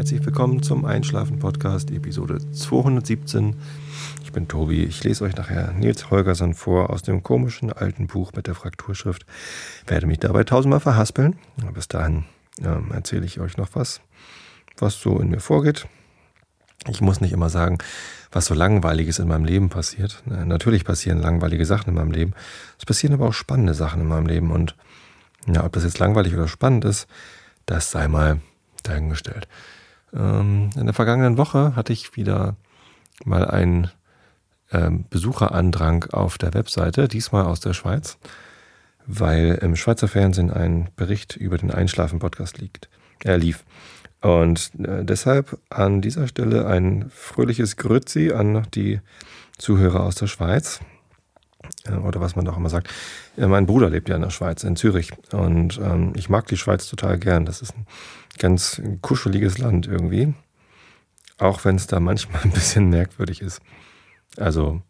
Herzlich willkommen zum Einschlafen-Podcast, Episode 217. Ich bin Tobi. Ich lese euch nachher Nils Holgersson vor aus dem komischen alten Buch mit der Frakturschrift. Werde mich dabei tausendmal verhaspeln. Bis dahin ähm, erzähle ich euch noch was, was so in mir vorgeht. Ich muss nicht immer sagen, was so Langweiliges in meinem Leben passiert. Natürlich passieren langweilige Sachen in meinem Leben. Es passieren aber auch spannende Sachen in meinem Leben. Und ja, ob das jetzt langweilig oder spannend ist, das sei mal dahingestellt. Ähm, in der vergangenen Woche hatte ich wieder mal einen ähm, Besucherandrang auf der Webseite, diesmal aus der Schweiz, weil im Schweizer Fernsehen ein Bericht über den Einschlafen-Podcast liegt. Er lief. Und äh, deshalb an dieser Stelle ein fröhliches Grüezi an die Zuhörer aus der Schweiz. Äh, oder was man doch immer sagt. Äh, mein Bruder lebt ja in der Schweiz, in Zürich. Und ähm, ich mag die Schweiz total gern. Das ist ein ganz kuscheliges Land irgendwie. Auch wenn es da manchmal ein bisschen merkwürdig ist. Also,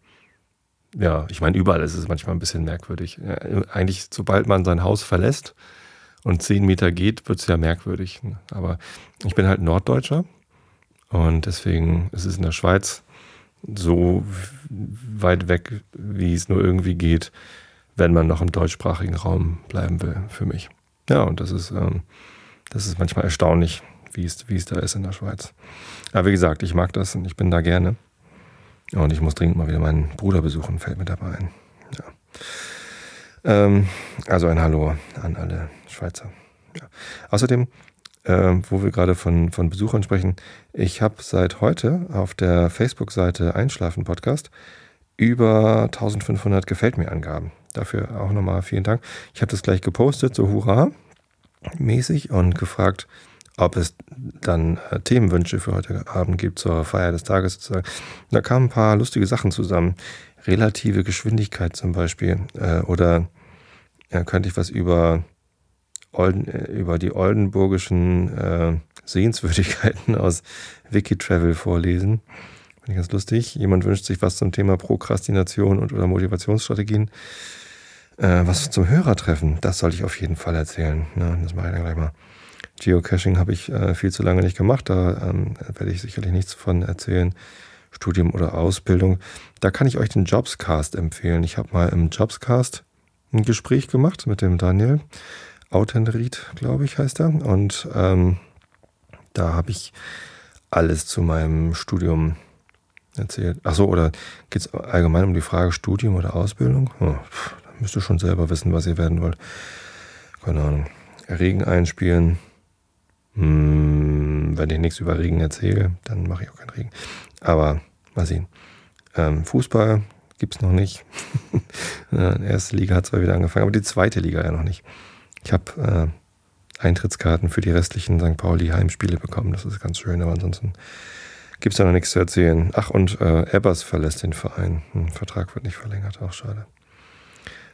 ja, ich meine, überall ist es manchmal ein bisschen merkwürdig. Eigentlich, sobald man sein Haus verlässt, und zehn Meter geht, wird es ja merkwürdig. Aber ich bin halt Norddeutscher und deswegen ist es in der Schweiz so weit weg, wie es nur irgendwie geht, wenn man noch im deutschsprachigen Raum bleiben will, für mich. Ja, und das ist, ähm, das ist manchmal erstaunlich, wie es, wie es da ist in der Schweiz. Aber wie gesagt, ich mag das und ich bin da gerne. Und ich muss dringend mal wieder meinen Bruder besuchen, fällt mir dabei ein. Ja. Ähm, also ein Hallo an alle Schweizer. Ja. Außerdem, äh, wo wir gerade von, von Besuchern sprechen, ich habe seit heute auf der Facebook-Seite Einschlafen Podcast über 1500 Gefällt mir Angaben. Dafür auch nochmal vielen Dank. Ich habe das gleich gepostet, so hurra mäßig und gefragt, ob es dann äh, Themenwünsche für heute Abend gibt zur Feier des Tages sozusagen. Da kamen ein paar lustige Sachen zusammen relative Geschwindigkeit zum Beispiel. Äh, oder ja, könnte ich was über, Olden, äh, über die oldenburgischen äh, Sehenswürdigkeiten aus Wikitravel vorlesen. Finde ich ganz lustig. Jemand wünscht sich was zum Thema Prokrastination und oder Motivationsstrategien. Äh, was zum Hörertreffen, das sollte ich auf jeden Fall erzählen. Ja, das mache ich dann gleich mal. Geocaching habe ich äh, viel zu lange nicht gemacht, da ähm, werde ich sicherlich nichts von erzählen. Studium oder Ausbildung, da kann ich euch den Jobscast empfehlen. Ich habe mal im Jobscast ein Gespräch gemacht mit dem Daniel Autenried, glaube ich, heißt er. Und ähm, da habe ich alles zu meinem Studium erzählt. Achso, oder geht es allgemein um die Frage Studium oder Ausbildung? Oh, da müsst ihr schon selber wissen, was ihr werden wollt. Keine Ahnung. Regen einspielen. Hm, wenn ich nichts über Regen erzähle, dann mache ich auch keinen Regen. Aber mal sehen. Ähm, Fußball gibt es noch nicht. die erste Liga hat zwar wieder angefangen, aber die zweite Liga ja noch nicht. Ich habe äh, Eintrittskarten für die restlichen St. Pauli Heimspiele bekommen. Das ist ganz schön, aber ansonsten gibt es da noch nichts zu erzählen. Ach, und äh, Ebbers verlässt den Verein. Hm, Vertrag wird nicht verlängert, auch schade.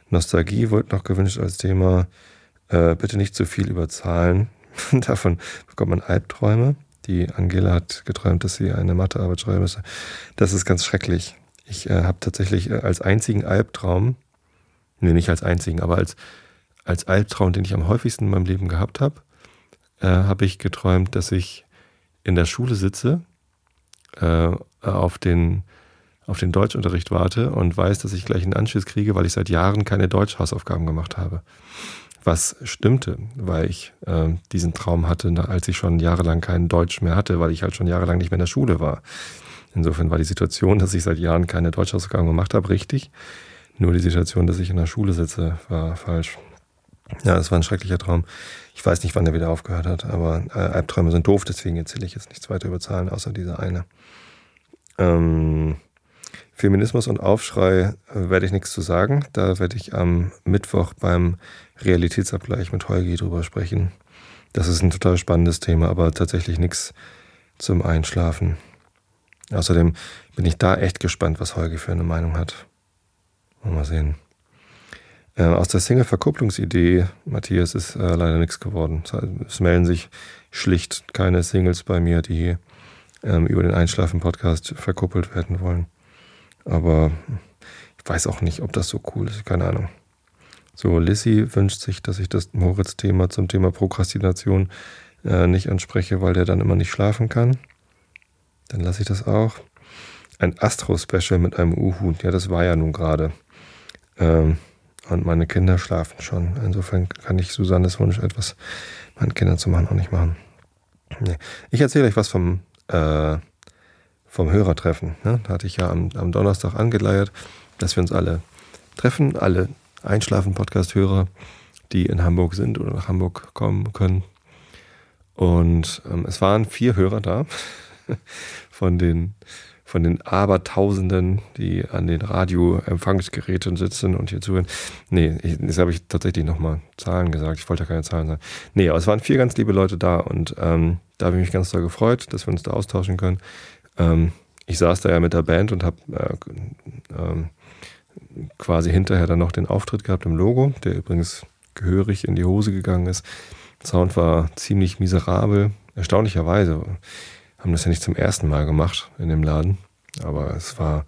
Nostalgie wurde noch gewünscht als Thema. Äh, bitte nicht zu viel über Zahlen. Davon bekommt man Albträume. Die Angela hat geträumt, dass sie eine Mathearbeit schreiben müsse. Das ist ganz schrecklich. Ich äh, habe tatsächlich äh, als einzigen Albtraum, nee, nicht als einzigen, aber als, als Albtraum, den ich am häufigsten in meinem Leben gehabt habe, äh, habe ich geträumt, dass ich in der Schule sitze, äh, auf, den, auf den Deutschunterricht warte und weiß, dass ich gleich einen Anschluss kriege, weil ich seit Jahren keine Deutschhausaufgaben gemacht habe was stimmte, weil ich äh, diesen Traum hatte, als ich schon jahrelang kein Deutsch mehr hatte, weil ich halt schon jahrelang nicht mehr in der Schule war. Insofern war die Situation, dass ich seit Jahren keine Deutschausgaben gemacht habe, richtig. Nur die Situation, dass ich in der Schule sitze, war falsch. Ja, das war ein schrecklicher Traum. Ich weiß nicht, wann der wieder aufgehört hat, aber äh, Albträume sind doof, deswegen erzähle ich jetzt nichts weiter über Zahlen, außer diese eine. Ähm, Feminismus und Aufschrei äh, werde ich nichts zu sagen. Da werde ich am Mittwoch beim Realitätsabgleich mit Holgi drüber sprechen. Das ist ein total spannendes Thema, aber tatsächlich nichts zum Einschlafen. Außerdem bin ich da echt gespannt, was Holgi für eine Meinung hat. Mal sehen. Äh, aus der Single-Verkupplungsidee, Matthias, ist äh, leider nichts geworden. Es melden sich schlicht keine Singles bei mir, die ähm, über den Einschlafen-Podcast verkuppelt werden wollen. Aber ich weiß auch nicht, ob das so cool ist. Keine Ahnung. So, Lissy wünscht sich, dass ich das Moritz-Thema zum Thema Prokrastination äh, nicht anspreche, weil der dann immer nicht schlafen kann. Dann lasse ich das auch. Ein Astro-Special mit einem Uhu. Ja, das war ja nun gerade. Ähm, und meine Kinder schlafen schon. Insofern kann ich Susannes Wunsch, etwas meinen Kindern zu machen, auch nicht machen. Nee. Ich erzähle euch was vom, äh, vom Hörertreffen. Ne? Da hatte ich ja am, am Donnerstag angeleiert, dass wir uns alle treffen, alle Einschlafen-Podcast-Hörer, die in Hamburg sind oder nach Hamburg kommen können. Und ähm, es waren vier Hörer da von den von den Abertausenden, die an den Radioempfangsgeräten sitzen und hier zuhören. Nee, ich, jetzt habe ich tatsächlich nochmal Zahlen gesagt. Ich wollte ja keine Zahlen sagen. Nee, aber es waren vier ganz liebe Leute da und ähm, da habe ich mich ganz doll gefreut, dass wir uns da austauschen können. Ähm, ich saß da ja mit der Band und habe äh, ähm, quasi hinterher dann noch den Auftritt gehabt im Logo, der übrigens gehörig in die Hose gegangen ist. Sound war ziemlich miserabel, erstaunlicherweise haben das ja nicht zum ersten Mal gemacht in dem Laden, aber es war,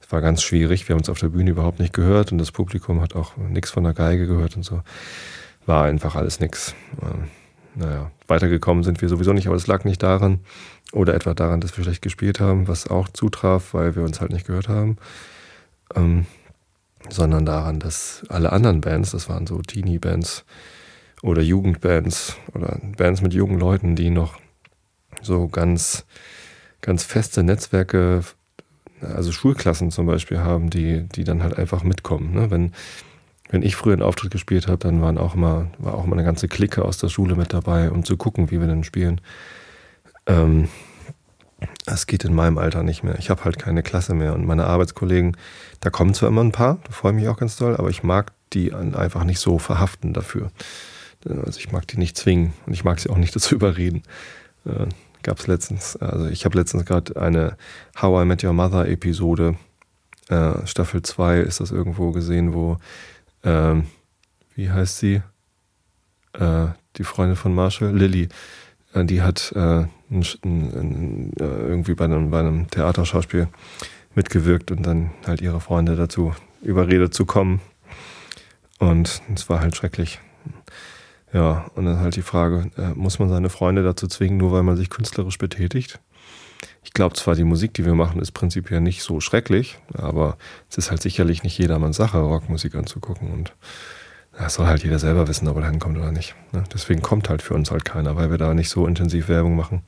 es war ganz schwierig. Wir haben uns auf der Bühne überhaupt nicht gehört und das Publikum hat auch nichts von der Geige gehört und so. War einfach alles nix. Ähm, naja, weitergekommen sind wir sowieso nicht, aber es lag nicht daran oder etwa daran, dass wir schlecht gespielt haben, was auch zutraf, weil wir uns halt nicht gehört haben. Ähm, sondern daran, dass alle anderen Bands, das waren so Teenie-Bands oder Jugendbands oder Bands mit jungen Leuten, die noch so ganz, ganz feste Netzwerke, also Schulklassen zum Beispiel haben, die, die dann halt einfach mitkommen. Ne? Wenn, wenn ich früher einen Auftritt gespielt habe, dann waren auch immer, war auch immer eine ganze Clique aus der Schule mit dabei, um zu gucken, wie wir denn spielen. Ähm, das geht in meinem Alter nicht mehr. Ich habe halt keine Klasse mehr und meine Arbeitskollegen, da kommen zwar immer ein paar, da freue ich mich auch ganz doll, aber ich mag die einfach nicht so verhaften dafür. Also ich mag die nicht zwingen und ich mag sie auch nicht dazu überreden. Äh, gab es letztens. Also ich habe letztens gerade eine How I Met Your Mother Episode, äh, Staffel 2 ist das irgendwo gesehen, wo, ähm, wie heißt sie? Äh, die Freundin von Marshall, Lilly, äh, die hat äh, ein, ein, äh, irgendwie bei einem, bei einem Theaterschauspiel mitgewirkt und dann halt ihre Freunde dazu überredet zu kommen. Und es war halt schrecklich. Ja, und dann halt die Frage, äh, muss man seine Freunde dazu zwingen, nur weil man sich künstlerisch betätigt? Ich glaube zwar, die Musik, die wir machen, ist prinzipiell nicht so schrecklich, aber es ist halt sicherlich nicht jedermanns Sache, Rockmusik anzugucken. Und das soll halt jeder selber wissen, ob er hinkommt oder nicht. Ne? Deswegen kommt halt für uns halt keiner, weil wir da nicht so intensiv Werbung machen.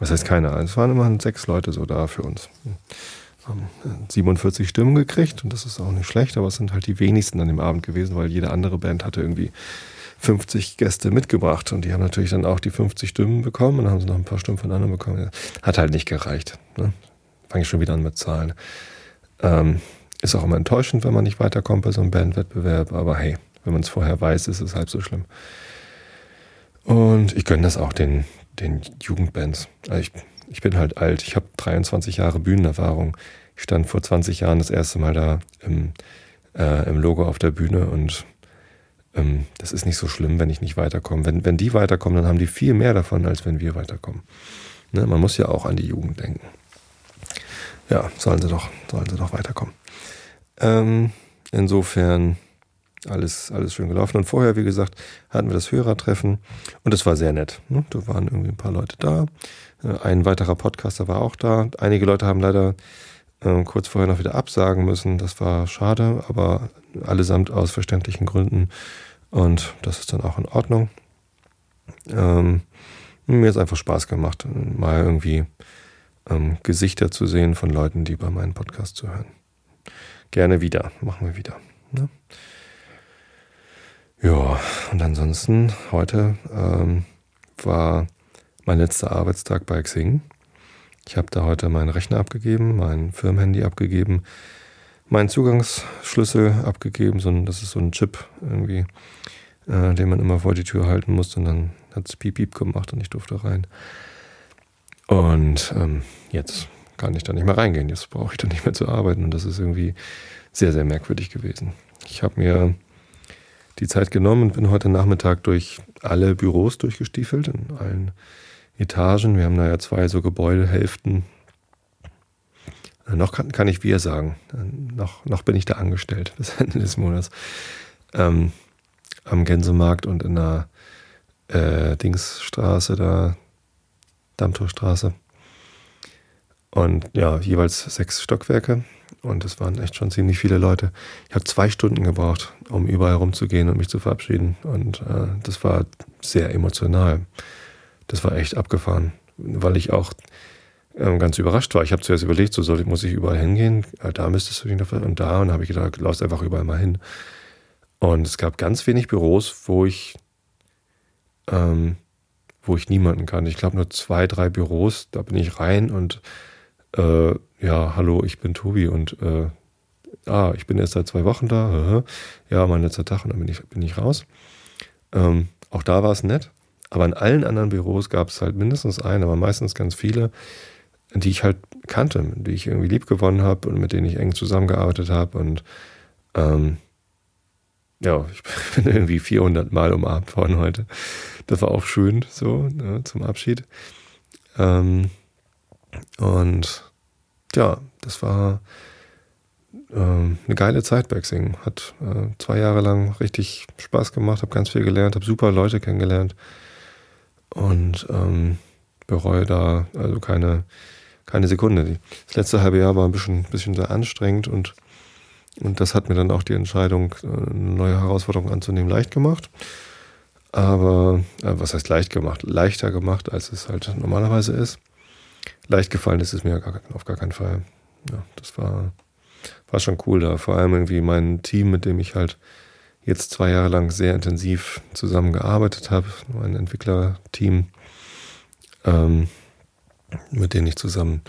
Das heißt keiner. Es waren immerhin sechs Leute so da für uns. Haben 47 Stimmen gekriegt und das ist auch nicht schlecht, aber es sind halt die wenigsten an dem Abend gewesen, weil jede andere Band hatte irgendwie 50 Gäste mitgebracht und die haben natürlich dann auch die 50 Stimmen bekommen und dann haben sie noch ein paar Stimmen von anderen bekommen. Hat halt nicht gereicht. Ne? Fange ich schon wieder an mit Zahlen. Ähm, ist auch immer enttäuschend, wenn man nicht weiterkommt bei so einem Bandwettbewerb, aber hey, wenn man es vorher weiß, ist es halb so schlimm. Und ich gönne das auch den, den Jugendbands. Also ich, ich bin halt alt, ich habe 23 Jahre Bühnenerfahrung. Ich stand vor 20 Jahren das erste Mal da im, äh, im Logo auf der Bühne und ähm, das ist nicht so schlimm, wenn ich nicht weiterkomme. Wenn, wenn die weiterkommen, dann haben die viel mehr davon, als wenn wir weiterkommen. Ne? Man muss ja auch an die Jugend denken. Ja, sollen sie doch, sollen sie doch weiterkommen. Ähm, insofern alles, alles schön gelaufen. Und vorher, wie gesagt, hatten wir das Hörertreffen und es war sehr nett. Ne? Da waren irgendwie ein paar Leute da. Äh, ein weiterer Podcaster war auch da. Einige Leute haben leider äh, kurz vorher noch wieder absagen müssen. Das war schade, aber allesamt aus verständlichen Gründen. Und das ist dann auch in Ordnung. Ähm, mir ist einfach Spaß gemacht, mal irgendwie ähm, Gesichter zu sehen von Leuten, die bei meinem Podcast zuhören. Gerne wieder, machen wir wieder. Ne? Ja, und ansonsten heute ähm, war mein letzter Arbeitstag bei Xing. Ich habe da heute meinen Rechner abgegeben, mein Firmenhandy abgegeben, meinen Zugangsschlüssel abgegeben, so ein, das ist so ein Chip irgendwie, äh, den man immer vor die Tür halten muss und dann hat es piep piep gemacht und ich durfte rein. Und ähm, jetzt kann ich da nicht mehr reingehen, jetzt brauche ich da nicht mehr zu arbeiten und das ist irgendwie sehr, sehr merkwürdig gewesen. Ich habe mir die Zeit genommen und bin heute Nachmittag durch alle Büros durchgestiefelt, in allen Etagen. Wir haben da ja zwei so Gebäudehälften noch kann, kann ich wir sagen. Noch, noch bin ich da angestellt bis Ende des Monats. Ähm, am Gänsemarkt und in der äh, Dingsstraße da, Dammtorstraße. Und ja, jeweils sechs Stockwerke. Und es waren echt schon ziemlich viele Leute. Ich habe zwei Stunden gebraucht, um überall rumzugehen und mich zu verabschieden. Und äh, das war sehr emotional. Das war echt abgefahren, weil ich auch äh, ganz überrascht war. Ich habe zuerst überlegt, so soll, muss ich überall hingehen? Ja, da müsstest du dich noch und da. Und habe ich gedacht, lass einfach überall mal hin. Und es gab ganz wenig Büros, wo ich, ähm, wo ich niemanden kann. Ich glaube nur zwei, drei Büros. Da bin ich rein und äh, ja, hallo, ich bin Tobi und äh, ah, ich bin erst seit zwei Wochen da. Ja, mein letzter Tag und dann bin ich, bin ich raus. Ähm, auch da war es nett. Aber in allen anderen Büros gab es halt mindestens einen, aber meistens ganz viele, die ich halt kannte, die ich irgendwie lieb gewonnen habe und mit denen ich eng zusammengearbeitet habe. Und ähm, ja, ich bin irgendwie 400 Mal umarmt worden heute. Das war auch schön, so ne, zum Abschied. Ähm, und ja, das war äh, eine geile Zeit bei Xing. Hat äh, zwei Jahre lang richtig Spaß gemacht, habe ganz viel gelernt, habe super Leute kennengelernt und ähm, bereue da also keine, keine Sekunde. Das letzte halbe Jahr war ein bisschen, bisschen sehr anstrengend und, und das hat mir dann auch die Entscheidung, äh, eine neue Herausforderung anzunehmen, leicht gemacht. Aber äh, was heißt leicht gemacht? Leichter gemacht, als es halt normalerweise ist leicht gefallen ist es mir gar, auf gar keinen Fall. Ja, das war, war schon cool da. Vor allem irgendwie mein Team, mit dem ich halt jetzt zwei Jahre lang sehr intensiv zusammengearbeitet habe, mein Entwicklerteam, ähm, mit denen ich zusammen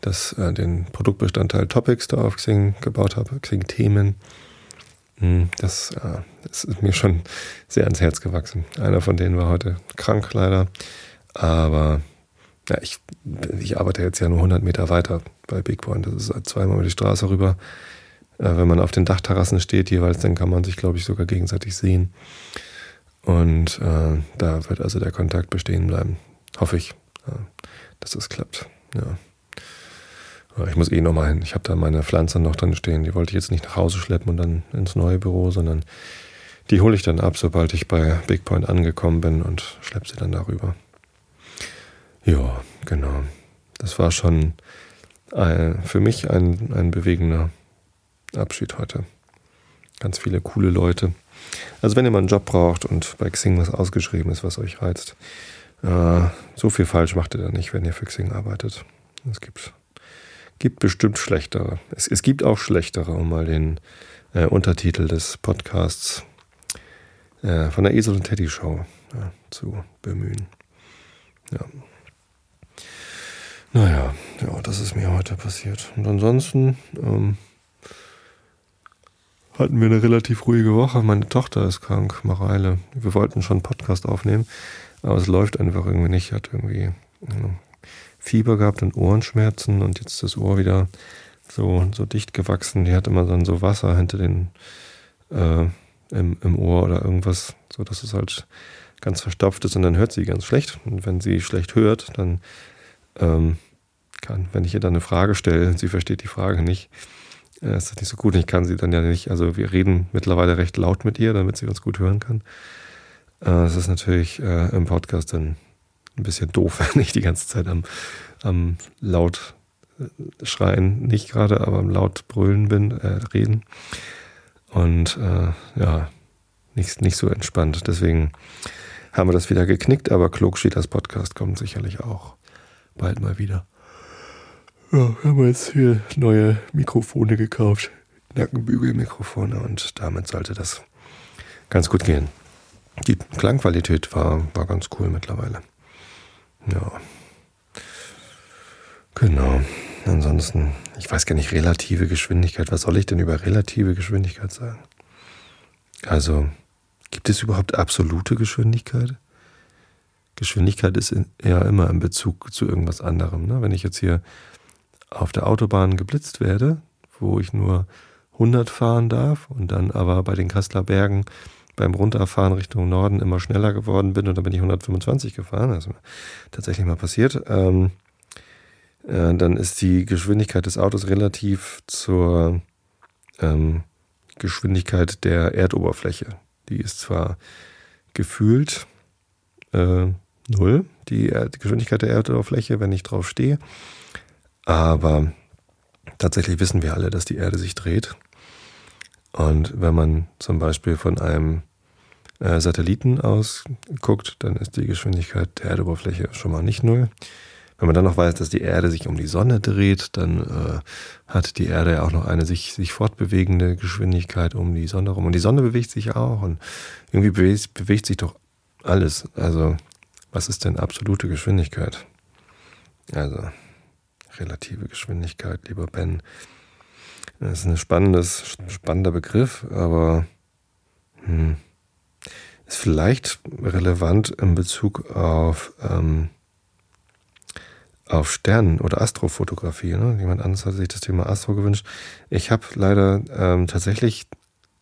das, äh, den Produktbestandteil Topics da auf Xing gebaut habe, Xing-Themen. Hm, das, äh, das ist mir schon sehr ans Herz gewachsen. Einer von denen war heute krank leider, aber ja, ich, ich arbeite jetzt ja nur 100 Meter weiter bei Big Point. Das ist zweimal über die Straße rüber. Äh, wenn man auf den Dachterrassen steht jeweils, dann kann man sich, glaube ich, sogar gegenseitig sehen. Und äh, da wird also der Kontakt bestehen bleiben. Hoffe ich, äh, dass das klappt. Ja. Ich muss eh nochmal hin. Ich habe da meine Pflanzen noch drin stehen. Die wollte ich jetzt nicht nach Hause schleppen und dann ins neue Büro, sondern die hole ich dann ab, sobald ich bei Big Point angekommen bin und schleppe sie dann darüber. Ja, genau. Das war schon ein, für mich ein, ein bewegender Abschied heute. Ganz viele coole Leute. Also wenn ihr mal einen Job braucht und bei Xing was ausgeschrieben ist, was euch reizt, äh, so viel falsch macht ihr da nicht, wenn ihr für Xing arbeitet. Es gibt, gibt bestimmt schlechtere. Es, es gibt auch schlechtere, um mal den äh, Untertitel des Podcasts äh, von der Esel und Teddy Show ja, zu bemühen. Ja. Naja, ja, das ist mir heute passiert. Und ansonsten ähm, hatten wir eine relativ ruhige Woche. Meine Tochter ist krank, Mareile. Wir wollten schon einen Podcast aufnehmen, aber es läuft einfach irgendwie nicht. Hat irgendwie ja, Fieber gehabt und Ohrenschmerzen und jetzt das Ohr wieder so, so dicht gewachsen. Die hat immer dann so Wasser hinter den äh, im, im Ohr oder irgendwas, so dass es halt ganz verstopft ist und dann hört sie ganz schlecht. Und wenn sie schlecht hört, dann ähm, kann. Wenn ich ihr dann eine Frage stelle, sie versteht die Frage nicht, äh, ist das nicht so gut. Ich kann sie dann ja nicht, also wir reden mittlerweile recht laut mit ihr, damit sie uns gut hören kann. Äh, es ist natürlich äh, im Podcast dann ein bisschen doof, wenn ich die ganze Zeit am, am laut äh, schreien, nicht gerade, aber am laut brüllen bin, äh, reden. Und äh, ja, nicht, nicht so entspannt. Deswegen haben wir das wieder geknickt, aber klug steht das Podcast kommt sicherlich auch bald mal wieder. Ja, wir haben jetzt hier neue Mikrofone gekauft. Nackenbügelmikrofone und damit sollte das ganz gut gehen. Die Klangqualität war, war ganz cool mittlerweile. Ja. Genau. Ansonsten, ich weiß gar nicht, relative Geschwindigkeit. Was soll ich denn über relative Geschwindigkeit sagen? Also, gibt es überhaupt absolute Geschwindigkeit? Geschwindigkeit ist ja immer in Bezug zu irgendwas anderem. Ne? Wenn ich jetzt hier auf der Autobahn geblitzt werde, wo ich nur 100 fahren darf und dann aber bei den Kasseler Bergen beim Runterfahren Richtung Norden immer schneller geworden bin und dann bin ich 125 gefahren, also tatsächlich mal passiert, ähm, äh, dann ist die Geschwindigkeit des Autos relativ zur ähm, Geschwindigkeit der Erdoberfläche. Die ist zwar gefühlt äh, null, die, die Geschwindigkeit der Erdoberfläche, wenn ich drauf stehe. Aber tatsächlich wissen wir alle, dass die Erde sich dreht. Und wenn man zum Beispiel von einem äh, Satelliten aus guckt, dann ist die Geschwindigkeit der Erdoberfläche schon mal nicht null. Wenn man dann noch weiß, dass die Erde sich um die Sonne dreht, dann äh, hat die Erde ja auch noch eine sich, sich fortbewegende Geschwindigkeit um die Sonne herum. Und die Sonne bewegt sich auch und irgendwie bewegt, bewegt sich doch alles. Also, was ist denn absolute Geschwindigkeit? Also, relative Geschwindigkeit, lieber Ben. Das ist ein spannendes, spannender Begriff, aber hm, ist vielleicht relevant in Bezug auf, ähm, auf Sternen- oder Astrofotografie. Ne? Jemand anderes hat sich das Thema Astro gewünscht. Ich habe leider ähm, tatsächlich,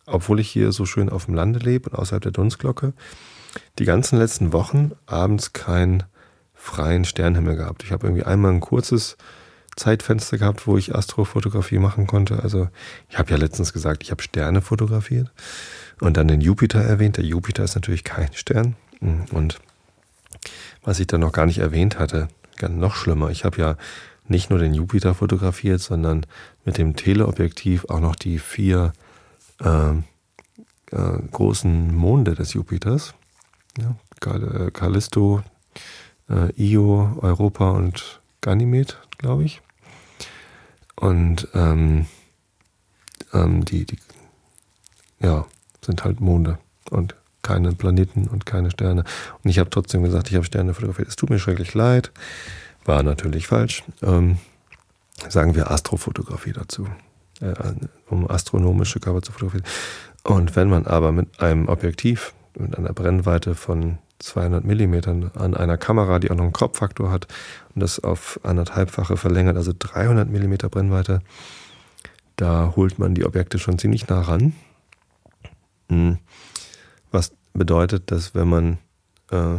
obwohl ich hier so schön auf dem Lande lebe und außerhalb der Dunstglocke, die ganzen letzten Wochen abends keinen freien Sternenhimmel gehabt. Ich habe irgendwie einmal ein kurzes Zeitfenster gehabt, wo ich Astrofotografie machen konnte. Also ich habe ja letztens gesagt, ich habe Sterne fotografiert und dann den Jupiter erwähnt. Der Jupiter ist natürlich kein Stern. Und was ich dann noch gar nicht erwähnt hatte, noch schlimmer, ich habe ja nicht nur den Jupiter fotografiert, sondern mit dem Teleobjektiv auch noch die vier äh, äh, großen Monde des Jupiters. Ja, Callisto, äh, Io, Europa und Ganymed, glaube ich. Und ähm, ähm, die, die, ja, sind halt Monde und keine Planeten und keine Sterne. Und ich habe trotzdem gesagt, ich habe Sterne fotografiert. Es tut mir schrecklich leid. War natürlich falsch. Ähm, sagen wir Astrofotografie dazu, äh, um astronomische Körper zu fotografieren. Und wenn man aber mit einem Objektiv, mit einer Brennweite von 200 Millimetern an einer Kamera, die auch noch einen Kropffaktor hat und das auf anderthalbfache verlängert, also 300 Millimeter Brennweite, da holt man die Objekte schon ziemlich nah ran. Hm. Was bedeutet, dass wenn man äh,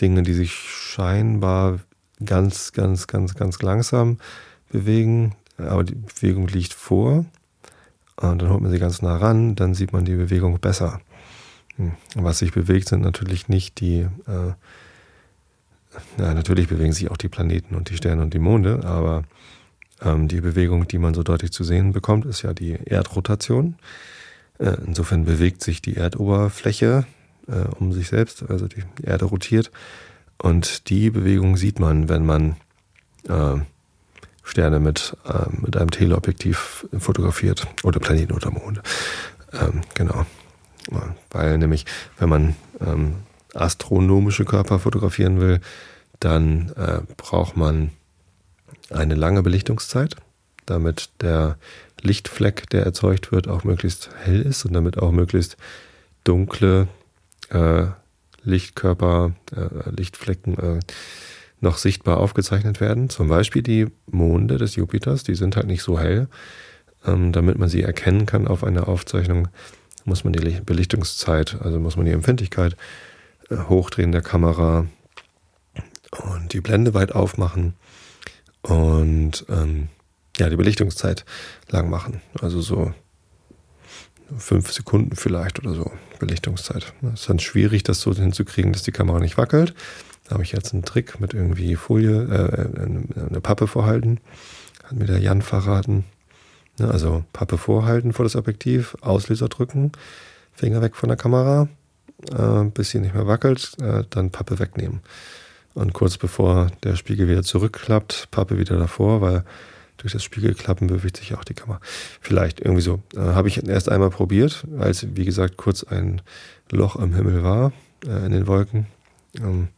Dinge, die sich scheinbar ganz, ganz, ganz, ganz langsam bewegen, aber die Bewegung liegt vor, und dann holt man sie ganz nah ran, dann sieht man die Bewegung besser. Hm. Was sich bewegt, sind natürlich nicht die, äh, na, natürlich bewegen sich auch die Planeten und die Sterne und die Monde, aber ähm, die Bewegung, die man so deutlich zu sehen bekommt, ist ja die Erdrotation. Äh, insofern bewegt sich die Erdoberfläche äh, um sich selbst, also die Erde rotiert. Und die Bewegung sieht man, wenn man äh, Sterne mit, äh, mit einem Teleobjektiv fotografiert oder Planeten oder Monde. Ähm, genau. Weil nämlich, wenn man ähm, astronomische Körper fotografieren will, dann äh, braucht man eine lange Belichtungszeit, damit der Lichtfleck, der erzeugt wird, auch möglichst hell ist und damit auch möglichst dunkle äh, Lichtkörper, äh, Lichtflecken äh, noch sichtbar aufgezeichnet werden. Zum Beispiel die Monde des Jupiters, die sind halt nicht so hell. Ähm, damit man sie erkennen kann auf einer Aufzeichnung, muss man die Belichtungszeit, also muss man die Empfindlichkeit äh, hochdrehen der Kamera und die Blende weit aufmachen und ähm, ja, die Belichtungszeit lang machen. Also so fünf Sekunden vielleicht oder so Belichtungszeit. Es ist dann schwierig, das so hinzukriegen, dass die Kamera nicht wackelt. Da habe ich jetzt einen Trick mit irgendwie Folie, äh, eine Pappe vorhalten. Hat mir der Jan verraten. Ne, also Pappe vorhalten vor das Objektiv, Auslöser drücken, Finger weg von der Kamera, äh, bis sie nicht mehr wackelt, äh, dann Pappe wegnehmen. Und kurz bevor der Spiegel wieder zurückklappt, Pappe wieder davor, weil durch das Spiegelklappen bewegt sich auch die Kamera. Vielleicht irgendwie so. Äh, Habe ich erst einmal probiert, als, wie gesagt, kurz ein Loch am Himmel war, äh, in den Wolken. Ähm,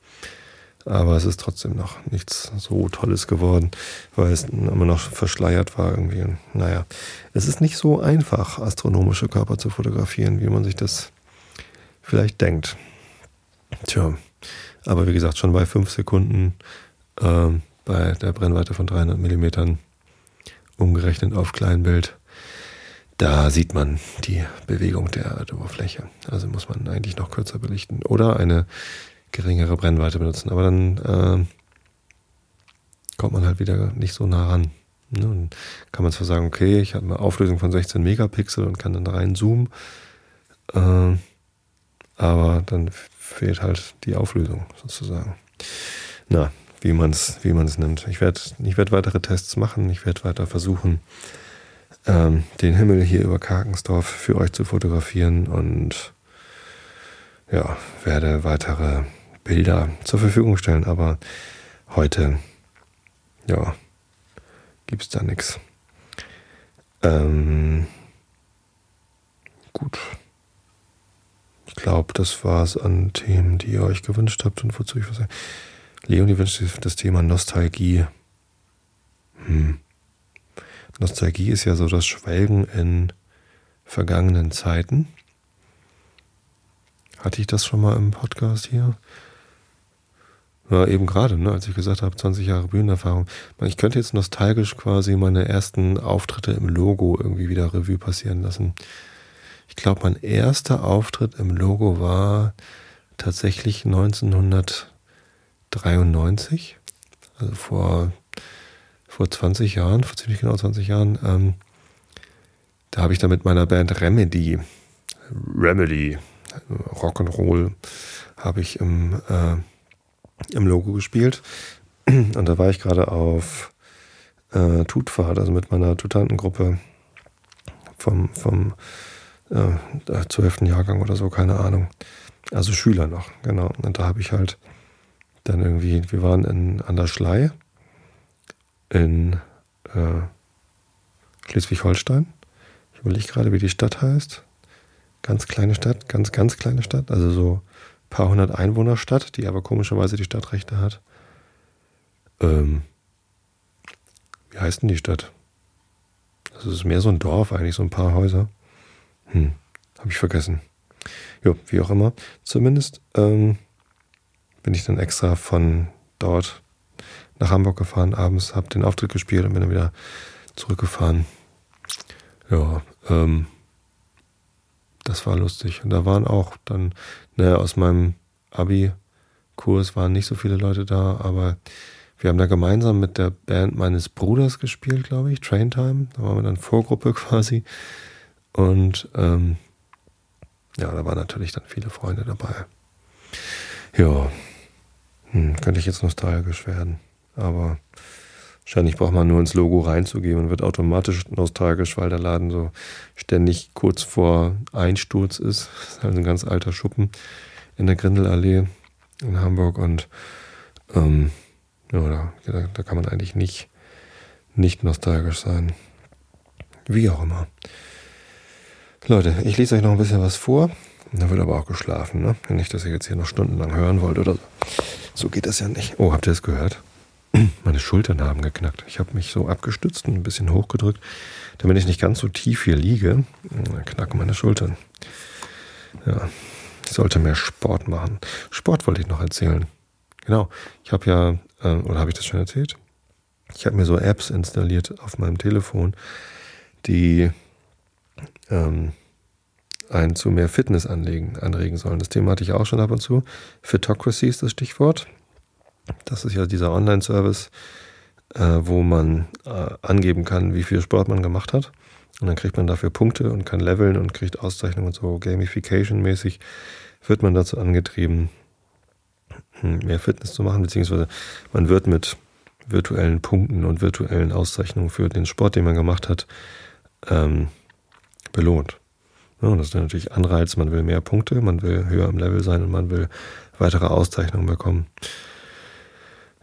aber es ist trotzdem noch nichts so Tolles geworden, weil es immer noch verschleiert war irgendwie. Naja, es ist nicht so einfach, astronomische Körper zu fotografieren, wie man sich das vielleicht denkt. Tja, aber wie gesagt, schon bei fünf Sekunden äh, bei der Brennweite von 300 Millimetern umgerechnet auf Kleinbild, da sieht man die Bewegung der Erdoberfläche. Also muss man eigentlich noch kürzer belichten. Oder eine geringere Brennweite benutzen. Aber dann äh, kommt man halt wieder nicht so nah ran. Ne? Kann man zwar sagen, okay, ich habe eine Auflösung von 16 Megapixel und kann dann reinzoomen. Äh, aber dann fehlt halt die Auflösung sozusagen. Na, wie man es wie nimmt. Ich werde ich werd weitere Tests machen, ich werde weiter versuchen, ähm, den Himmel hier über Karkensdorf für euch zu fotografieren und ja, werde weitere Bilder zur Verfügung stellen, aber heute, ja, gibt es da nichts. Ähm, gut. Ich glaube, das war es an Themen, die ihr euch gewünscht habt und wozu ich was sage. Leonie wünscht sich das Thema Nostalgie. Hm. Nostalgie ist ja so das Schwelgen in vergangenen Zeiten. Hatte ich das schon mal im Podcast hier? Ja, eben gerade, ne, als ich gesagt habe, 20 Jahre Bühnenerfahrung. Ich könnte jetzt nostalgisch quasi meine ersten Auftritte im Logo irgendwie wieder Revue passieren lassen. Ich glaube, mein erster Auftritt im Logo war tatsächlich 1993, also vor, vor 20 Jahren, vor ziemlich genau 20 Jahren. Ähm, da habe ich da mit meiner Band Remedy, Remedy, Rock'n'Roll, habe ich im, äh, im Logo gespielt. Und da war ich gerade auf äh, Tutfahrt, also mit meiner Tutantengruppe vom, vom äh, 12. Jahrgang oder so, keine Ahnung. Also Schüler noch, genau. Und da habe ich halt dann irgendwie, wir waren in, an der Schlei in äh, Schleswig-Holstein. Ich überlege gerade, wie die Stadt heißt. Ganz kleine Stadt, ganz, ganz kleine Stadt, also so ein paar hundert Einwohner Stadt, die aber komischerweise die Stadtrechte hat. Ähm, wie heißt denn die Stadt? Das ist mehr so ein Dorf eigentlich, so ein paar Häuser. Hm, habe ich vergessen. Jo, wie auch immer. Zumindest ähm, bin ich dann extra von dort nach Hamburg gefahren, abends, habe den Auftritt gespielt und bin dann wieder zurückgefahren. Ja, ähm, das war lustig. Und da waren auch dann, naja, aus meinem Abi-Kurs waren nicht so viele Leute da, aber wir haben da gemeinsam mit der Band meines Bruders gespielt, glaube ich, Train Time. Da waren wir dann Vorgruppe quasi. Und ähm, ja, da waren natürlich dann viele Freunde dabei. Ja, hm, könnte ich jetzt nostalgisch werden. Aber wahrscheinlich braucht man nur ins Logo reinzugehen und wird automatisch nostalgisch, weil der Laden so ständig kurz vor Einsturz ist. Das ist halt ein ganz alter Schuppen in der Grindelallee in Hamburg und ähm, ja, da, da kann man eigentlich nicht, nicht nostalgisch sein. Wie auch immer. Leute, ich lese euch noch ein bisschen was vor. Da wird aber auch geschlafen, ne? Nicht, dass ihr jetzt hier noch stundenlang hören wollt oder so. So geht das ja nicht. Oh, habt ihr es gehört? Meine Schultern haben geknackt. Ich habe mich so abgestützt und ein bisschen hochgedrückt, damit ich nicht ganz so tief hier liege. Dann knacken meine Schultern. Ja, ich sollte mehr Sport machen. Sport wollte ich noch erzählen. Genau, ich habe ja, äh, oder habe ich das schon erzählt? Ich habe mir so Apps installiert auf meinem Telefon, die ähm, einen zu mehr Fitness anlegen, anregen sollen. Das Thema hatte ich auch schon ab und zu. Fitocracy ist das Stichwort. Das ist ja dieser Online-Service, äh, wo man äh, angeben kann, wie viel Sport man gemacht hat. Und dann kriegt man dafür Punkte und kann leveln und kriegt Auszeichnungen und so Gamification-mäßig wird man dazu angetrieben, hm, mehr Fitness zu machen, beziehungsweise man wird mit virtuellen Punkten und virtuellen Auszeichnungen für den Sport, den man gemacht hat, ähm, belohnt. Ja, das ist natürlich Anreiz, man will mehr Punkte, man will höher im Level sein und man will weitere Auszeichnungen bekommen.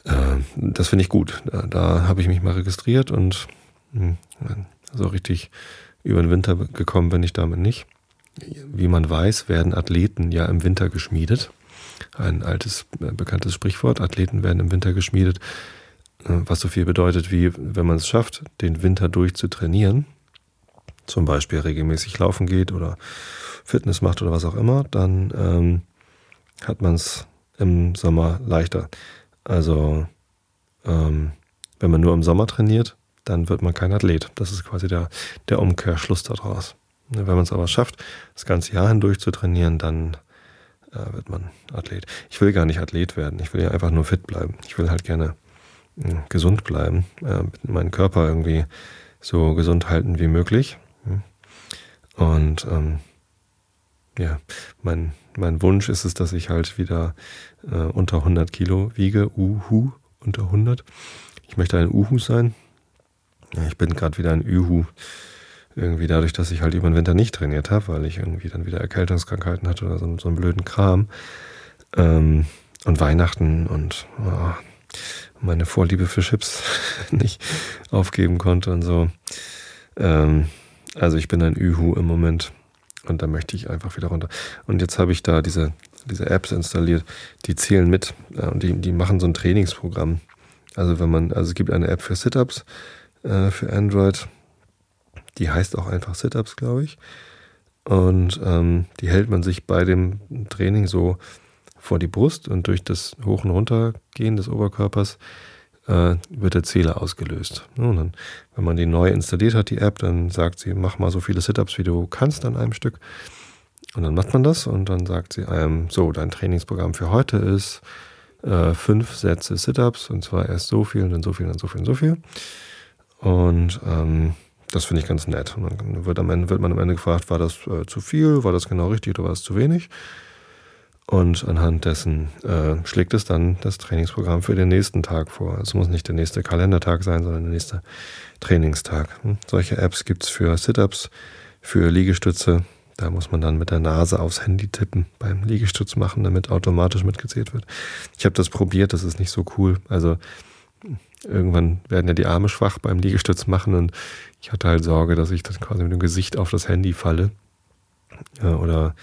Äh, das finde ich gut. Da, da habe ich mich mal registriert und hm, so richtig über den Winter gekommen bin ich damit nicht. Wie man weiß, werden Athleten ja im Winter geschmiedet. Ein altes, äh, bekanntes Sprichwort. Athleten werden im Winter geschmiedet, äh, was so viel bedeutet wie, wenn man es schafft, den Winter durch zu trainieren, zum Beispiel regelmäßig laufen geht oder Fitness macht oder was auch immer, dann ähm, hat man es im Sommer leichter. Also ähm, wenn man nur im Sommer trainiert, dann wird man kein Athlet. Das ist quasi der, der Umkehrschluss daraus. Wenn man es aber schafft, das ganze Jahr hindurch zu trainieren, dann äh, wird man Athlet. Ich will gar nicht Athlet werden. Ich will ja einfach nur fit bleiben. Ich will halt gerne äh, gesund bleiben, äh, meinen Körper irgendwie so gesund halten wie möglich. Und ähm, ja, mein, mein Wunsch ist es, dass ich halt wieder äh, unter 100 Kilo wiege. Uhu, unter 100. Ich möchte ein Uhu sein. Ja, ich bin gerade wieder ein Uhu. Irgendwie dadurch, dass ich halt über den Winter nicht trainiert habe, weil ich irgendwie dann wieder Erkältungskrankheiten hatte oder so, so einen blöden Kram. Ähm, und Weihnachten und oh, meine Vorliebe für Chips nicht aufgeben konnte und so. Ähm, also ich bin ein Uhu im Moment. Und da möchte ich einfach wieder runter. Und jetzt habe ich da diese, diese Apps installiert, die zählen mit äh, und die, die machen so ein Trainingsprogramm. Also wenn man, also es gibt eine App für Sit-Ups äh, für Android, die heißt auch einfach Sit-Ups, glaube ich. Und ähm, die hält man sich bei dem Training so vor die Brust und durch das Hoch- und Runtergehen des Oberkörpers äh, wird der Zähler ausgelöst. Und dann, wenn man die neu installiert hat, die App, dann sagt sie, mach mal so viele Sit-Ups, wie du kannst an einem Stück. Und dann macht man das und dann sagt sie einem, so, dein Trainingsprogramm für heute ist äh, fünf Sätze Sit-Ups und zwar erst so viel, und dann so viel, und dann so viel, und so viel. Und ähm, das finde ich ganz nett. Und dann wird, am Ende, wird man am Ende gefragt, war das äh, zu viel, war das genau richtig oder war es zu wenig? Und anhand dessen äh, schlägt es dann das Trainingsprogramm für den nächsten Tag vor. Es muss nicht der nächste Kalendertag sein, sondern der nächste Trainingstag. Hm? Solche Apps gibt es für Sit-Ups, für Liegestütze. Da muss man dann mit der Nase aufs Handy tippen beim Liegestütz machen, damit automatisch mitgezählt wird. Ich habe das probiert, das ist nicht so cool. Also irgendwann werden ja die Arme schwach beim Liegestütz machen und ich hatte halt Sorge, dass ich das quasi mit dem Gesicht auf das Handy falle. Ja, oder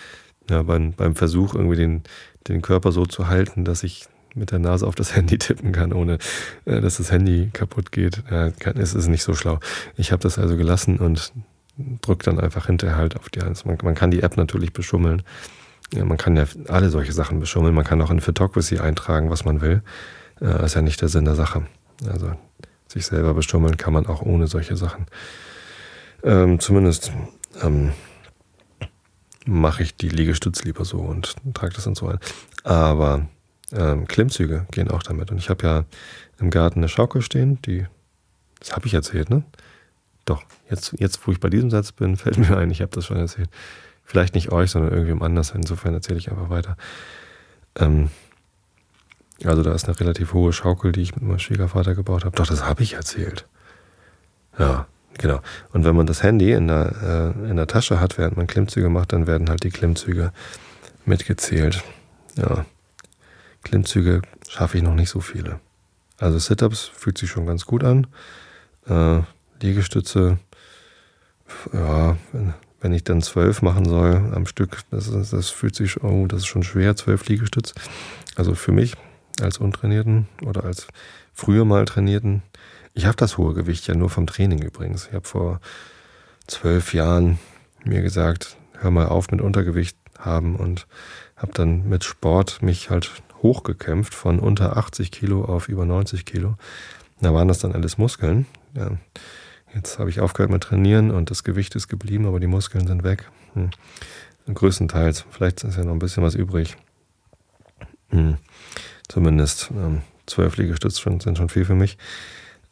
ja, beim, beim Versuch, irgendwie den, den Körper so zu halten, dass ich mit der Nase auf das Handy tippen kann, ohne äh, dass das Handy kaputt geht. Ja, kann, es ist nicht so schlau. Ich habe das also gelassen und drücke dann einfach hinterher halt auf die Eins. Man, man kann die App natürlich beschummeln. Ja, man kann ja alle solche Sachen beschummeln. Man kann auch in Photocracy eintragen, was man will. Äh, ist ja nicht der Sinn der Sache. Also sich selber beschummeln kann man auch ohne solche Sachen. Ähm, zumindest ähm, mache ich die Liegestütz lieber so und trage das dann so ein. Aber ähm, Klimmzüge gehen auch damit. Und ich habe ja im Garten eine Schaukel stehen, die, das habe ich erzählt, ne? Doch, jetzt, jetzt, wo ich bei diesem Satz bin, fällt mir ein, ich habe das schon erzählt. Vielleicht nicht euch, sondern irgendwem anders. Insofern erzähle ich einfach weiter. Ähm, also da ist eine relativ hohe Schaukel, die ich mit meinem Schwiegervater gebaut habe. Doch, das habe ich erzählt. Ja, Genau. Und wenn man das Handy in der, äh, in der Tasche hat, während man Klimmzüge macht, dann werden halt die Klimmzüge mitgezählt. Ja. Klimmzüge schaffe ich noch nicht so viele. Also Sit-Ups fühlt sich schon ganz gut an. Äh, Liegestütze, ja, wenn, wenn ich dann zwölf machen soll am Stück, das, das fühlt sich, oh, das ist schon schwer, zwölf Liegestütze. Also für mich als Untrainierten oder als früher mal Trainierten ich habe das hohe Gewicht ja nur vom Training übrigens. Ich habe vor zwölf Jahren mir gesagt, hör mal auf mit Untergewicht haben und habe dann mit Sport mich halt hochgekämpft von unter 80 Kilo auf über 90 Kilo. Da waren das dann alles Muskeln. Ja. Jetzt habe ich aufgehört mit Trainieren und das Gewicht ist geblieben, aber die Muskeln sind weg. Hm. Größtenteils. Vielleicht ist ja noch ein bisschen was übrig. Hm. Zumindest ähm, zwölf Liegestütze sind schon viel für mich.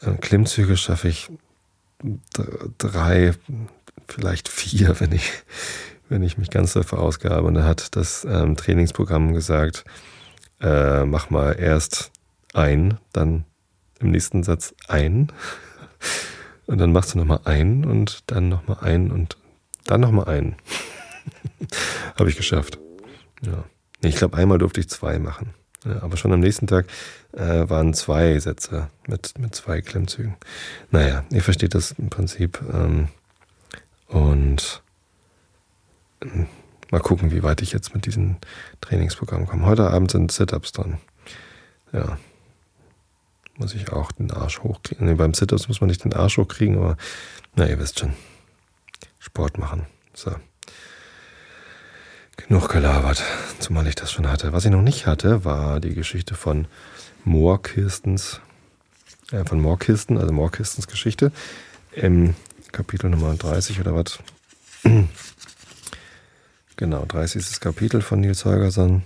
Äh, Klimmzüge schaffe ich drei, vielleicht vier, wenn ich, wenn ich mich ganz dafür ausgabe. Und da hat das ähm, Trainingsprogramm gesagt, äh, mach mal erst ein, dann im nächsten Satz ein. Und dann machst du nochmal ein und dann nochmal ein und dann nochmal ein. Habe ich geschafft. Ja. Ich glaube, einmal durfte ich zwei machen. Ja, aber schon am nächsten Tag äh, waren zwei Sätze mit, mit zwei Klimmzügen. Naja, ihr versteht das im Prinzip. Ähm, und ähm, mal gucken, wie weit ich jetzt mit diesem Trainingsprogramm komme. Heute Abend sind Sit-Ups dran. Ja. Muss ich auch den Arsch hochkriegen. Nee, beim Sit-Ups muss man nicht den Arsch hochkriegen, aber na, ihr wisst schon. Sport machen. So. Genug gelabert, zumal ich das schon hatte. Was ich noch nicht hatte, war die Geschichte von Moorkistens, äh, von Moorkisten, also Moorkistens Geschichte im Kapitel Nummer 30 oder was? genau, 30. Kapitel von Nils Holgersson.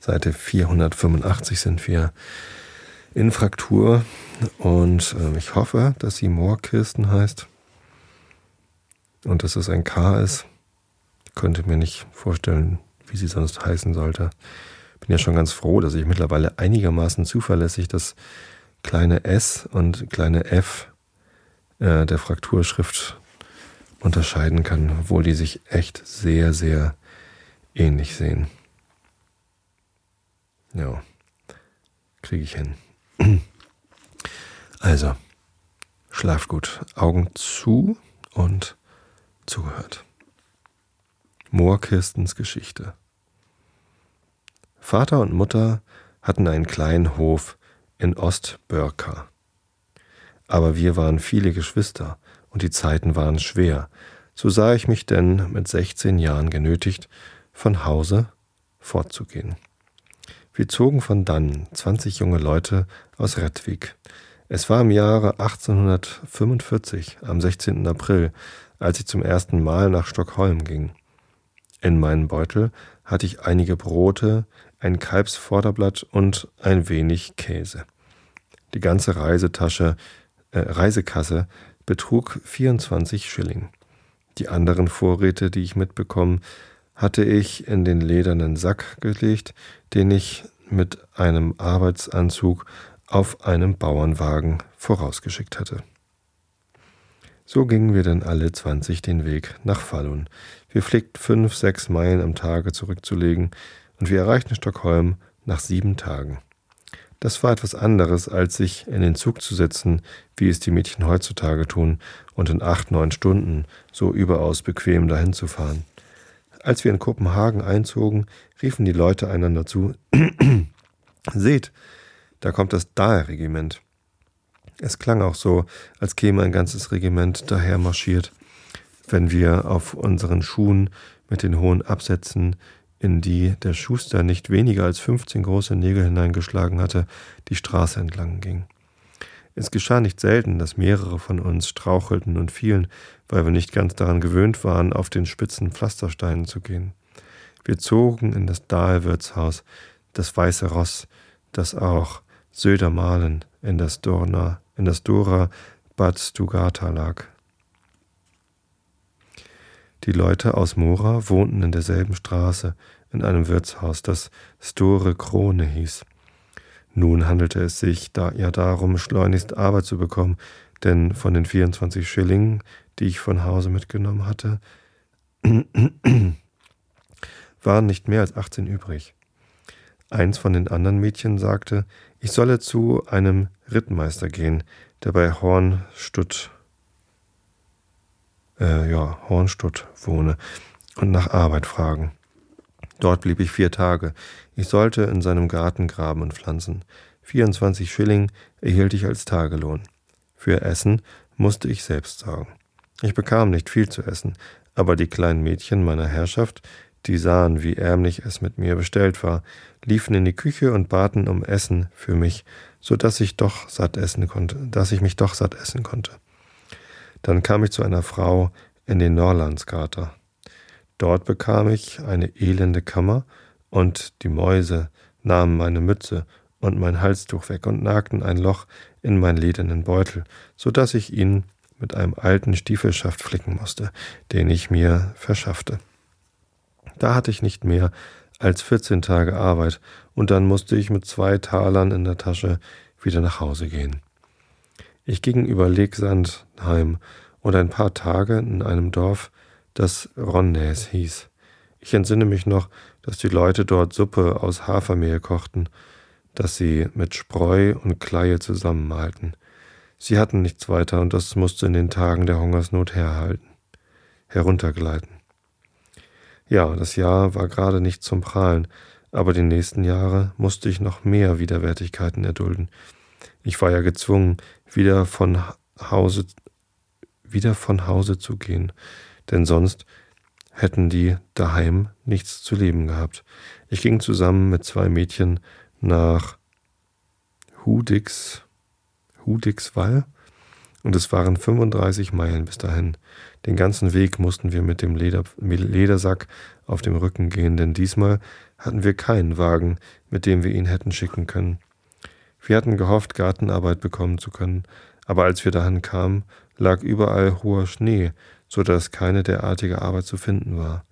Seite 485 sind wir in Fraktur und äh, ich hoffe, dass sie Moorkisten heißt und dass es ein K ist könnte mir nicht vorstellen, wie sie sonst heißen sollte. Bin ja schon ganz froh, dass ich mittlerweile einigermaßen zuverlässig das kleine S und kleine F äh, der Frakturschrift unterscheiden kann, obwohl die sich echt sehr, sehr ähnlich sehen. Ja, kriege ich hin. Also, schlaft gut, Augen zu und zugehört. Moorkirstens Geschichte. Vater und Mutter hatten einen kleinen Hof in Ostbörka. Aber wir waren viele Geschwister und die Zeiten waren schwer. So sah ich mich denn mit 16 Jahren genötigt, von Hause fortzugehen. Wir zogen von dann, 20 junge Leute aus Redwig. Es war im Jahre 1845, am 16. April, als ich zum ersten Mal nach Stockholm ging. In meinen Beutel hatte ich einige Brote, ein Kalbsvorderblatt und ein wenig Käse. Die ganze Reisetasche, äh, Reisekasse betrug 24 Schilling. Die anderen Vorräte, die ich mitbekommen, hatte ich in den ledernen Sack gelegt, den ich mit einem Arbeitsanzug auf einem Bauernwagen vorausgeschickt hatte. So gingen wir dann alle zwanzig den Weg nach Falun. Wir pflegten fünf, sechs Meilen am Tage zurückzulegen und wir erreichten Stockholm nach sieben Tagen. Das war etwas anderes, als sich in den Zug zu setzen, wie es die Mädchen heutzutage tun, und in acht, neun Stunden so überaus bequem dahin zu fahren. Als wir in Kopenhagen einzogen, riefen die Leute einander zu Seht, da kommt das Dahl-Regiment. Es klang auch so, als käme ein ganzes Regiment daher marschiert, wenn wir auf unseren Schuhen mit den hohen Absätzen, in die der Schuster nicht weniger als 15 große Nägel hineingeschlagen hatte, die Straße entlang ging. Es geschah nicht selten, dass mehrere von uns strauchelten und fielen, weil wir nicht ganz daran gewöhnt waren, auf den spitzen Pflastersteinen zu gehen. Wir zogen in das Dahlwirtshaus, das Weiße Ross, das auch Södermalen in das Dorna, in das Dora Bad Stugata lag. Die Leute aus Mora wohnten in derselben Straße, in einem Wirtshaus, das Store Krone hieß. Nun handelte es sich da ja darum, schleunigst Arbeit zu bekommen, denn von den 24 Schillingen, die ich von Hause mitgenommen hatte, waren nicht mehr als 18 übrig. Eins von den anderen Mädchen sagte, ich solle zu einem Rittmeister gehen, der bei Hornstutt, äh, ja, Hornstutt wohne, und nach Arbeit fragen. Dort blieb ich vier Tage. Ich sollte in seinem Garten graben und pflanzen. 24 Schilling erhielt ich als Tagelohn. Für Essen musste ich selbst sorgen. Ich bekam nicht viel zu essen, aber die kleinen Mädchen meiner Herrschaft, die sahen, wie ärmlich es mit mir bestellt war, liefen in die Küche und baten um Essen für mich, so dass ich doch satt essen konnte, dass ich mich doch satt essen konnte. Dann kam ich zu einer Frau in den Norlandsgater. Dort bekam ich eine elende Kammer, und die Mäuse nahmen meine Mütze und mein Halstuch weg und nagten ein Loch in meinen ledernen Beutel, so dass ich ihn mit einem alten Stiefelschaft flicken musste, den ich mir verschaffte. Da hatte ich nicht mehr als 14 Tage Arbeit und dann musste ich mit zwei Talern in der Tasche wieder nach Hause gehen. Ich ging über Legsand heim und ein paar Tage in einem Dorf, das Ronnäs hieß. Ich entsinne mich noch, dass die Leute dort Suppe aus Hafermehl kochten, das sie mit Spreu und Kleie zusammenmalten. Sie hatten nichts weiter und das musste in den Tagen der Hungersnot herhalten, heruntergleiten. Ja, das Jahr war gerade nicht zum Prahlen, aber die nächsten Jahre musste ich noch mehr Widerwärtigkeiten erdulden. Ich war ja gezwungen, wieder von Hause, wieder von Hause zu gehen, denn sonst hätten die daheim nichts zu leben gehabt. Ich ging zusammen mit zwei Mädchen nach Hudix, Hudixwall und es waren 35 Meilen bis dahin. Den ganzen Weg mussten wir mit dem Leder, Ledersack auf dem Rücken gehen, denn diesmal hatten wir keinen Wagen, mit dem wir ihn hätten schicken können. Wir hatten gehofft, Gartenarbeit bekommen zu können, aber als wir dahin kamen, lag überall hoher Schnee, so dass keine derartige Arbeit zu finden war.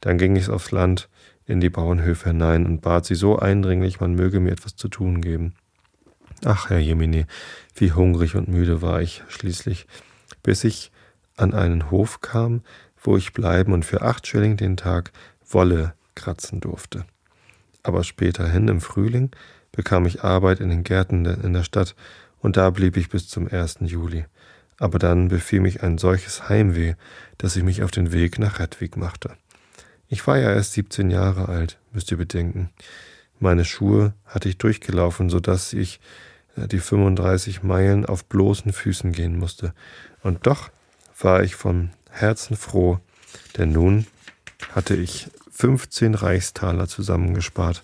Dann ging ich aufs Land in die Bauernhöfe hinein und bat sie so eindringlich, man möge mir etwas zu tun geben. Ach, Herr Jemini, wie hungrig und müde war ich schließlich, bis ich an einen Hof kam, wo ich bleiben und für acht Schilling den Tag Wolle kratzen durfte. Aber späterhin im Frühling bekam ich Arbeit in den Gärten in der Stadt, und da blieb ich bis zum 1. Juli. Aber dann befiel mich ein solches Heimweh, dass ich mich auf den Weg nach Redwig machte. Ich war ja erst 17 Jahre alt, müsst ihr bedenken. Meine Schuhe hatte ich durchgelaufen, so dass ich äh, die 35 Meilen auf bloßen Füßen gehen musste. Und doch war ich von Herzen froh, denn nun hatte ich 15 Reichstaler zusammengespart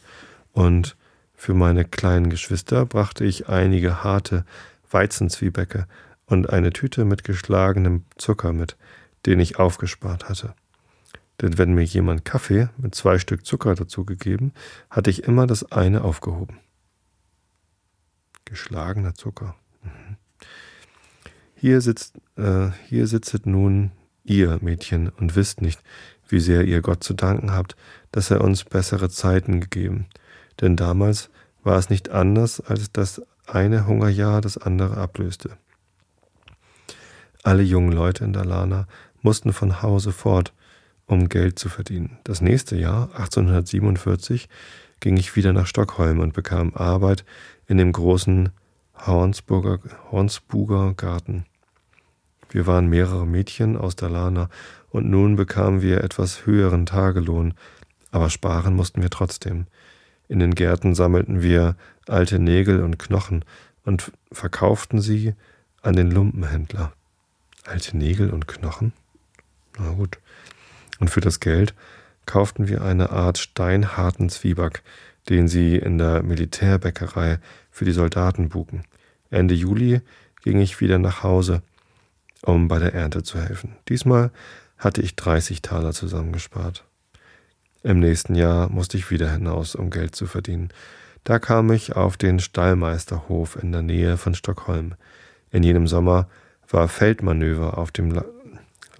und für meine kleinen Geschwister brachte ich einige harte Weizenzwiebäcke und eine Tüte mit geschlagenem Zucker mit, den ich aufgespart hatte. Denn wenn mir jemand Kaffee mit zwei Stück Zucker dazugegeben, hatte ich immer das eine aufgehoben. Geschlagener Zucker. Mhm. Hier sitzt, äh, hier sitzet nun ihr, Mädchen, und wisst nicht, wie sehr ihr Gott zu danken habt, dass er uns bessere Zeiten gegeben. Denn damals war es nicht anders, als dass eine Hungerjahr das andere ablöste. Alle jungen Leute in Dalarna mussten von Hause fort, um Geld zu verdienen. Das nächste Jahr, 1847, ging ich wieder nach Stockholm und bekam Arbeit in dem großen Hornsburger, Hornsburger Garten. Wir waren mehrere Mädchen aus Dalarna und nun bekamen wir etwas höheren Tagelohn, aber sparen mussten wir trotzdem. In den Gärten sammelten wir alte Nägel und Knochen und verkauften sie an den Lumpenhändler. Alte Nägel und Knochen? Na gut. Und für das Geld kauften wir eine Art steinharten Zwieback, den sie in der Militärbäckerei für die Soldaten buken. Ende Juli ging ich wieder nach Hause, um bei der Ernte zu helfen. Diesmal hatte ich 30 Taler zusammengespart. Im nächsten Jahr musste ich wieder hinaus, um Geld zu verdienen. Da kam ich auf den Stallmeisterhof in der Nähe von Stockholm. In jenem Sommer war Feldmanöver auf dem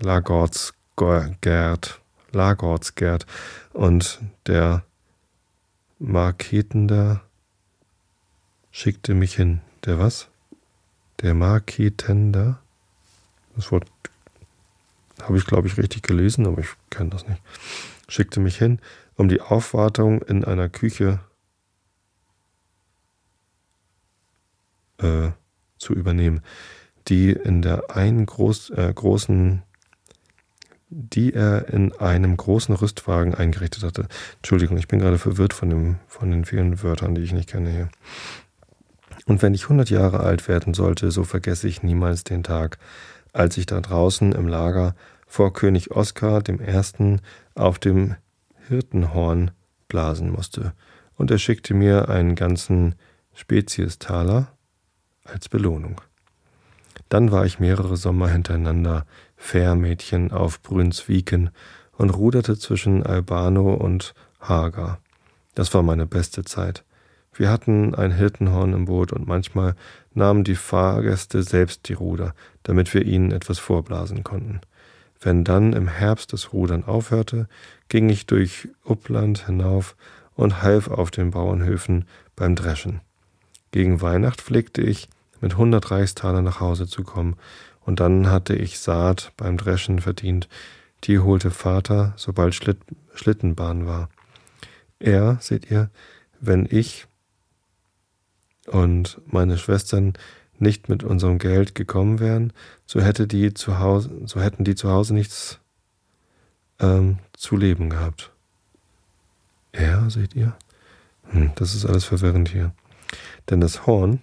Lagortsgerd, Lagortsgerd und der Marketender schickte mich hin. Der was? Der Marketender? Das Wort habe ich, glaube ich, richtig gelesen, aber ich kenne das nicht schickte mich hin, um die Aufwartung in einer Küche äh, zu übernehmen, die in der einen groß, äh, großen, die er in einem großen Rüstwagen eingerichtet hatte. Entschuldigung, ich bin gerade verwirrt von, dem, von den vielen Wörtern, die ich nicht kenne hier. Und wenn ich 100 Jahre alt werden sollte, so vergesse ich niemals den Tag, als ich da draußen im Lager vor König Oskar I. auf dem Hirtenhorn blasen musste, und er schickte mir einen ganzen Speziestaler als Belohnung. Dann war ich mehrere Sommer hintereinander Fährmädchen auf Brünsviken und ruderte zwischen Albano und Haga. Das war meine beste Zeit. Wir hatten ein Hirtenhorn im Boot und manchmal nahmen die Fahrgäste selbst die Ruder, damit wir ihnen etwas vorblasen konnten. Wenn dann im Herbst das Rudern aufhörte, ging ich durch Uppland hinauf und half auf den Bauernhöfen beim Dreschen. Gegen Weihnacht pflegte ich, mit hundert Reichstaler nach Hause zu kommen, und dann hatte ich Saat beim Dreschen verdient, die holte Vater, sobald Schlitt, Schlittenbahn war. Er, seht ihr, wenn ich und meine Schwestern nicht mit unserem Geld gekommen wären, so hätte die zu Hause, so hätten die zu Hause nichts ähm, zu leben gehabt. Er, seht ihr? Hm, das ist alles verwirrend hier. Denn das Horn,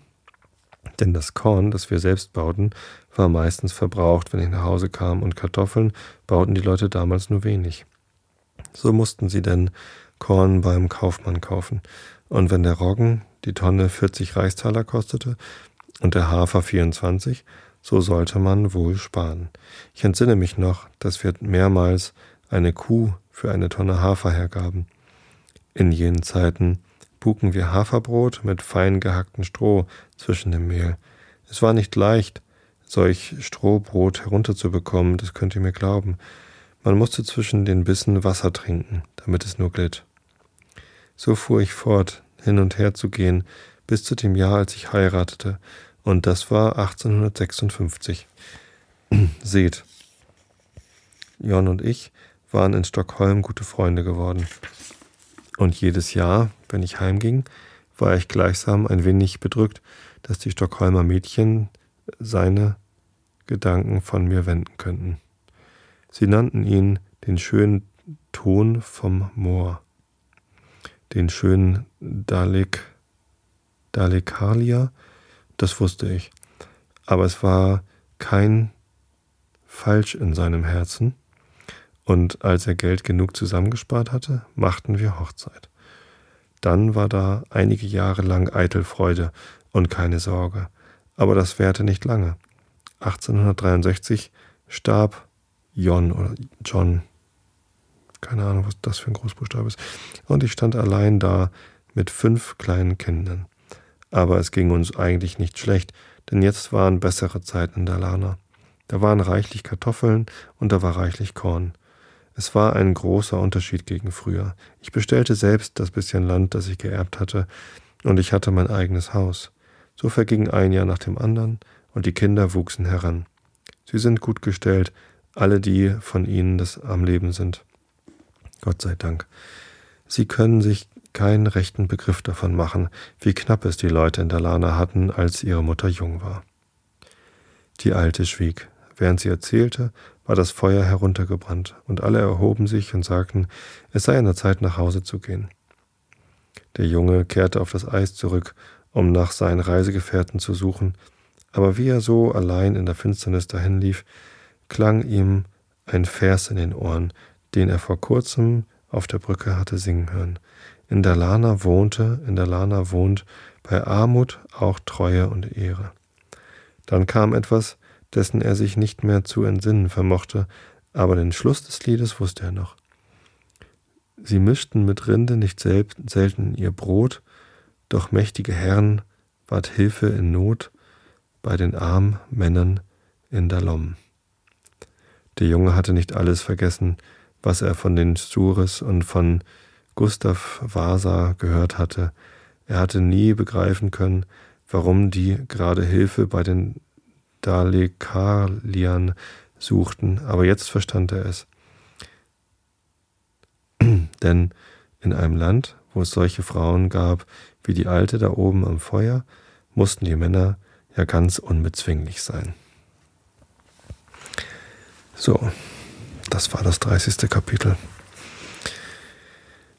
denn das Korn, das wir selbst bauten, war meistens verbraucht, wenn ich nach Hause kam, und Kartoffeln bauten die Leute damals nur wenig. So mussten sie denn Korn beim Kaufmann kaufen. Und wenn der Roggen die Tonne 40 Reichstaler kostete, und der Hafer 24, so sollte man wohl sparen. Ich entsinne mich noch, dass wir mehrmals eine Kuh für eine Tonne Hafer hergaben. In jenen Zeiten buken wir Haferbrot mit fein gehacktem Stroh zwischen dem Mehl. Es war nicht leicht, solch Strohbrot herunterzubekommen, das könnt ihr mir glauben. Man musste zwischen den Bissen Wasser trinken, damit es nur glitt. So fuhr ich fort, hin und her zu gehen, bis zu dem Jahr, als ich heiratete, und das war 1856. Seht, Jon und ich waren in Stockholm gute Freunde geworden. Und jedes Jahr, wenn ich heimging, war ich gleichsam ein wenig bedrückt, dass die Stockholmer Mädchen seine Gedanken von mir wenden könnten. Sie nannten ihn den schönen Ton vom Moor, den schönen Dalek, Dalekalia, das wusste ich, aber es war kein Falsch in seinem Herzen, und als er Geld genug zusammengespart hatte, machten wir Hochzeit. Dann war da einige Jahre lang Eitelfreude und keine Sorge, aber das währte nicht lange. 1863 starb Jon oder John, keine Ahnung, was das für ein Großbuchstabe ist, und ich stand allein da mit fünf kleinen Kindern. Aber es ging uns eigentlich nicht schlecht, denn jetzt waren bessere Zeiten in Dalarna. Da waren reichlich Kartoffeln und da war reichlich Korn. Es war ein großer Unterschied gegen früher. Ich bestellte selbst das bisschen Land, das ich geerbt hatte, und ich hatte mein eigenes Haus. So verging ein Jahr nach dem anderen, und die Kinder wuchsen heran. Sie sind gut gestellt, alle die von ihnen das am Leben sind. Gott sei Dank. Sie können sich keinen rechten Begriff davon machen, wie knapp es die Leute in Dalana hatten, als ihre Mutter jung war. Die Alte schwieg. Während sie erzählte, war das Feuer heruntergebrannt, und alle erhoben sich und sagten, es sei an der Zeit, nach Hause zu gehen. Der Junge kehrte auf das Eis zurück, um nach seinen Reisegefährten zu suchen, aber wie er so allein in der Finsternis dahinlief, klang ihm ein Vers in den Ohren, den er vor kurzem auf der Brücke hatte singen hören. In der Lana wohnte, in der Lana wohnt bei Armut auch Treue und Ehre. Dann kam etwas, dessen er sich nicht mehr zu entsinnen vermochte, aber den Schluss des Liedes wusste er noch. Sie mischten mit Rinde nicht selten ihr Brot, doch mächtige Herren ward Hilfe in Not bei den armen Männern in Dalom. Der Junge hatte nicht alles vergessen, was er von den Stures und von Gustav Vasa gehört hatte. Er hatte nie begreifen können, warum die gerade Hilfe bei den Dalekalian suchten, aber jetzt verstand er es. Denn in einem Land, wo es solche Frauen gab wie die alte da oben am Feuer, mussten die Männer ja ganz unbezwinglich sein. So, das war das 30. Kapitel.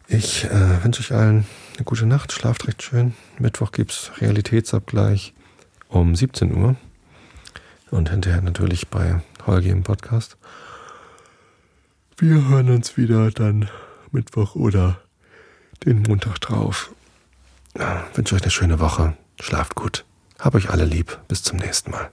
Ich äh, wünsche euch allen eine gute Nacht, schlaft recht schön. Mittwoch gibt es Realitätsabgleich um 17 Uhr und hinterher natürlich bei Holgi im Podcast. Wir hören uns wieder dann Mittwoch oder den Montag drauf. Ja, wünsche euch eine schöne Woche. Schlaft gut. Hab euch alle lieb. Bis zum nächsten Mal.